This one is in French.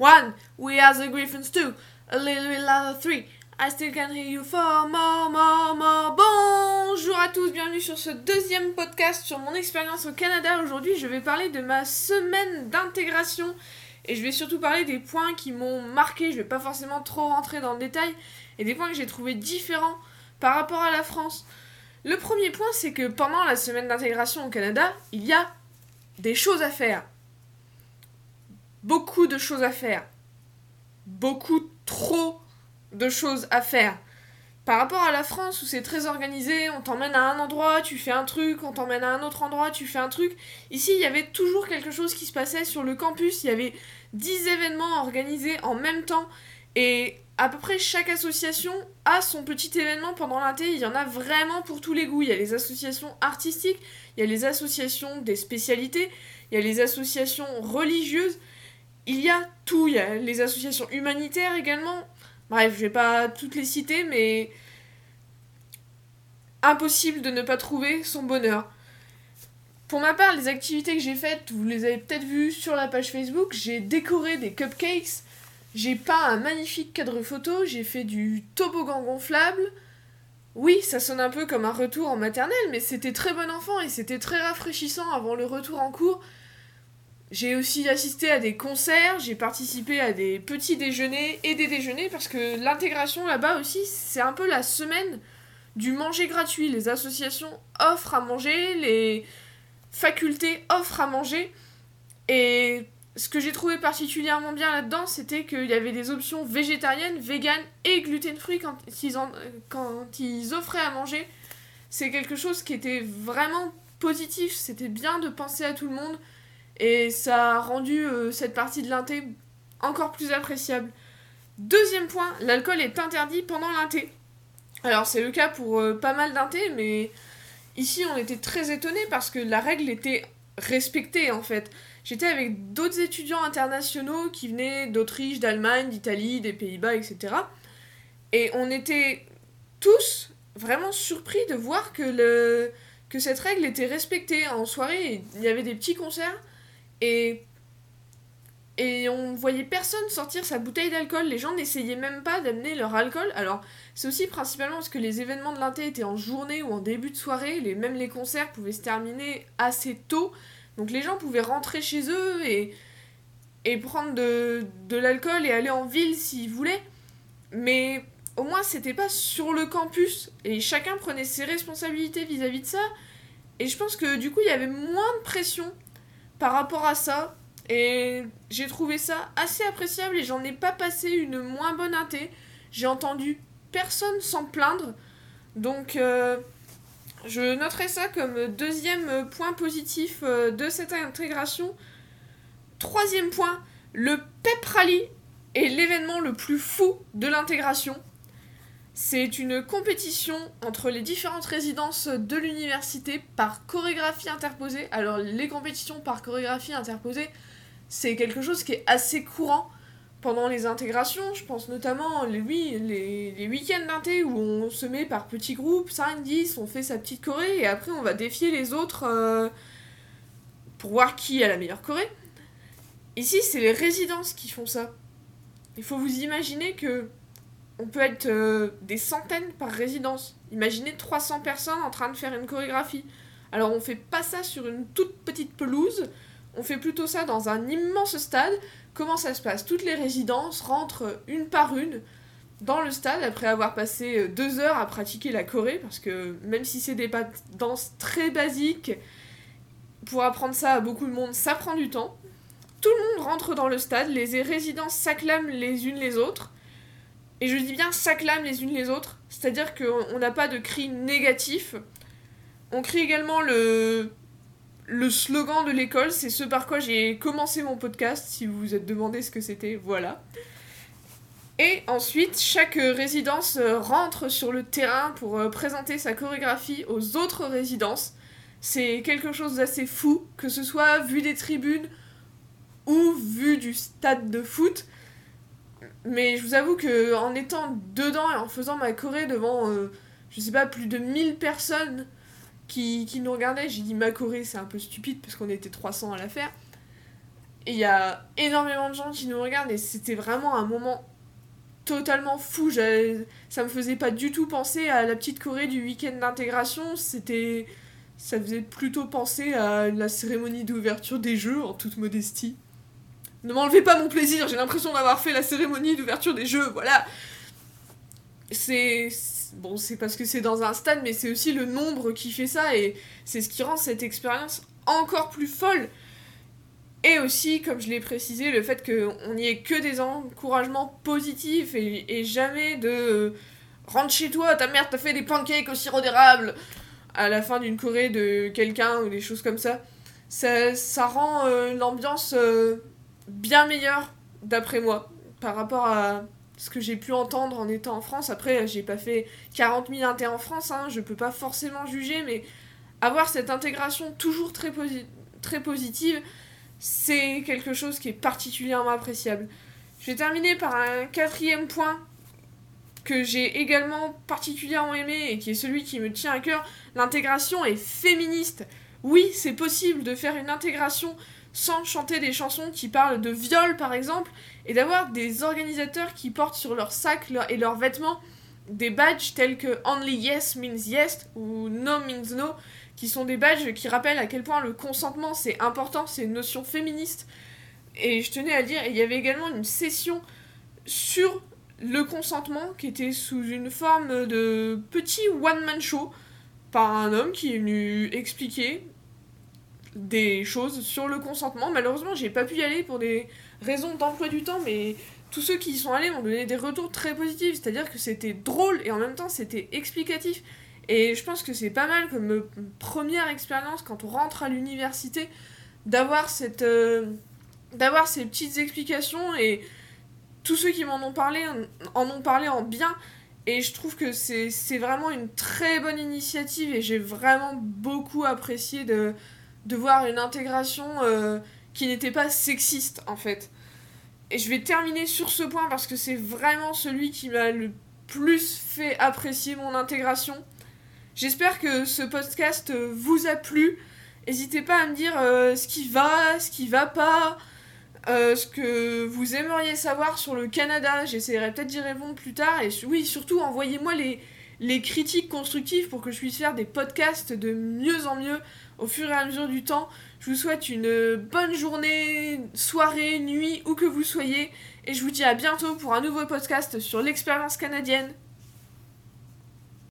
One, we are the Griffins two. A little bit louder three. I still can hear you for more, more, more. Bonjour à tous, bienvenue sur ce deuxième podcast sur mon expérience au Canada. Aujourd'hui, je vais parler de ma semaine d'intégration et je vais surtout parler des points qui m'ont marqué. Je vais pas forcément trop rentrer dans le détail et des points que j'ai trouvé différents par rapport à la France. Le premier point, c'est que pendant la semaine d'intégration au Canada, il y a des choses à faire beaucoup de choses à faire. Beaucoup trop de choses à faire. Par rapport à la France où c'est très organisé, on t'emmène à un endroit, tu fais un truc, on t'emmène à un autre endroit, tu fais un truc. Ici, il y avait toujours quelque chose qui se passait sur le campus, il y avait 10 événements organisés en même temps et à peu près chaque association a son petit événement pendant l'inté, il y en a vraiment pour tous les goûts. Il y a les associations artistiques, il y a les associations des spécialités, il y a les associations religieuses, il y a tout. Il y a les associations humanitaires également. Bref, je vais pas toutes les citer, mais impossible de ne pas trouver son bonheur. Pour ma part, les activités que j'ai faites, vous les avez peut-être vues sur la page Facebook, j'ai décoré des cupcakes, j'ai peint un magnifique cadre photo, j'ai fait du toboggan gonflable. Oui, ça sonne un peu comme un retour en maternelle, mais c'était très bon enfant et c'était très rafraîchissant avant le retour en cours. J'ai aussi assisté à des concerts, j'ai participé à des petits déjeuners et des déjeuners parce que l'intégration là-bas aussi, c'est un peu la semaine du manger gratuit. Les associations offrent à manger, les facultés offrent à manger. Et ce que j'ai trouvé particulièrement bien là-dedans, c'était qu'il y avait des options végétariennes, véganes et gluten-free quand, quand ils offraient à manger. C'est quelque chose qui était vraiment positif, c'était bien de penser à tout le monde et ça a rendu euh, cette partie de l'inté encore plus appréciable. Deuxième point, l'alcool est interdit pendant l'inté. Alors c'est le cas pour euh, pas mal d'inté, mais ici on était très étonnés parce que la règle était respectée en fait. J'étais avec d'autres étudiants internationaux qui venaient d'Autriche, d'Allemagne, d'Italie, des Pays-Bas, etc. Et on était tous vraiment surpris de voir que, le, que cette règle était respectée. En soirée, il y avait des petits concerts et, et on voyait personne sortir sa bouteille d'alcool. Les gens n'essayaient même pas d'amener leur alcool. Alors, c'est aussi principalement parce que les événements de l'inté étaient en journée ou en début de soirée. Les, même les concerts pouvaient se terminer assez tôt. Donc, les gens pouvaient rentrer chez eux et, et prendre de, de l'alcool et aller en ville s'ils voulaient. Mais au moins, c'était pas sur le campus. Et chacun prenait ses responsabilités vis-à-vis -vis de ça. Et je pense que du coup, il y avait moins de pression par rapport à ça. Et j'ai trouvé ça assez appréciable et j'en ai pas passé une moins bonne inté. J'ai entendu personne s'en plaindre. Donc euh, je noterai ça comme deuxième point positif euh, de cette intégration. Troisième point, le Pep Rally est l'événement le plus fou de l'intégration. C'est une compétition entre les différentes résidences de l'université par chorégraphie interposée. Alors les compétitions par chorégraphie interposée, c'est quelque chose qui est assez courant pendant les intégrations. Je pense notamment les, les week-ends d'inté où on se met par petits groupes, 5, 10, on fait sa petite choré et après on va défier les autres euh, pour voir qui a la meilleure choré. Ici, c'est les résidences qui font ça. Il faut vous imaginer que on peut être euh, des centaines par résidence. Imaginez 300 personnes en train de faire une chorégraphie. Alors on fait pas ça sur une toute petite pelouse, on fait plutôt ça dans un immense stade. Comment ça se passe? Toutes les résidences rentrent une par une dans le stade après avoir passé euh, deux heures à pratiquer la choré, parce que même si c'est des danses très basiques, pour apprendre ça à beaucoup de monde, ça prend du temps. Tout le monde rentre dans le stade, les résidences s'acclament les unes les autres. Et je dis bien s'acclament les unes les autres, c'est-à-dire qu'on n'a pas de cris négatifs. On crie également le, le slogan de l'école, c'est ce par quoi j'ai commencé mon podcast, si vous vous êtes demandé ce que c'était, voilà. Et ensuite, chaque résidence rentre sur le terrain pour euh, présenter sa chorégraphie aux autres résidences. C'est quelque chose d'assez fou, que ce soit vu des tribunes ou vu du stade de foot. Mais je vous avoue que en étant dedans et en faisant ma choré devant, euh, je sais pas, plus de 1000 personnes qui, qui nous regardaient, j'ai dit ma choré, c'est un peu stupide parce qu'on était 300 à la faire. Et il y a énormément de gens qui nous regardent et c'était vraiment un moment totalement fou. Ça me faisait pas du tout penser à la petite Corée du week-end d'intégration. C'était. Ça faisait plutôt penser à la cérémonie d'ouverture des jeux, en toute modestie. Ne m'enlevez pas mon plaisir, j'ai l'impression d'avoir fait la cérémonie d'ouverture des jeux, voilà. C'est. Bon, c'est parce que c'est dans un stade, mais c'est aussi le nombre qui fait ça, et c'est ce qui rend cette expérience encore plus folle. Et aussi, comme je l'ai précisé, le fait qu'on n'y ait que des encouragements positifs et, jamais de rentre chez toi, ta mère t'a fait des pancakes au sirop d'érable à la fin d'une Corée de quelqu'un ou des choses comme ça. Ça, ça rend euh, l'ambiance euh, bien meilleure, d'après moi, par rapport à ce que j'ai pu entendre en étant en France. Après, j'ai pas fait 40 000 intés en France, hein, je peux pas forcément juger, mais avoir cette intégration toujours très, très positive, c'est quelque chose qui est particulièrement appréciable. Je vais terminer par un quatrième point que j'ai également particulièrement aimé et qui est celui qui me tient à cœur. L'intégration est féministe. Oui, c'est possible de faire une intégration sans chanter des chansons qui parlent de viol par exemple et d'avoir des organisateurs qui portent sur leur sac et leurs vêtements des badges tels que Only Yes means Yes ou No means No qui sont des badges qui rappellent à quel point le consentement c'est important, c'est une notion féministe. Et je tenais à dire, il y avait également une session sur le consentement qui était sous une forme de petit one-man show par un homme qui est venu expliquer des choses sur le consentement. Malheureusement, j'ai pas pu y aller pour des raisons d'emploi du temps, mais tous ceux qui y sont allés m'ont donné des retours très positifs, c'est-à-dire que c'était drôle et en même temps c'était explicatif. Et je pense que c'est pas mal comme première expérience quand on rentre à l'université d'avoir cette euh, d'avoir ces petites explications et tous ceux qui m'en ont parlé en ont parlé en bien et je trouve que c'est vraiment une très bonne initiative et j'ai vraiment beaucoup apprécié de, de voir une intégration euh, qui n'était pas sexiste en fait. Et je vais terminer sur ce point parce que c'est vraiment celui qui m'a le plus fait apprécier mon intégration. J'espère que ce podcast vous a plu. N'hésitez pas à me dire euh, ce qui va, ce qui va pas, euh, ce que vous aimeriez savoir sur le Canada. J'essaierai peut-être d'y répondre plus tard. Et oui, surtout, envoyez-moi les, les critiques constructives pour que je puisse faire des podcasts de mieux en mieux au fur et à mesure du temps. Je vous souhaite une bonne journée, soirée, nuit, où que vous soyez. Et je vous dis à bientôt pour un nouveau podcast sur l'expérience canadienne.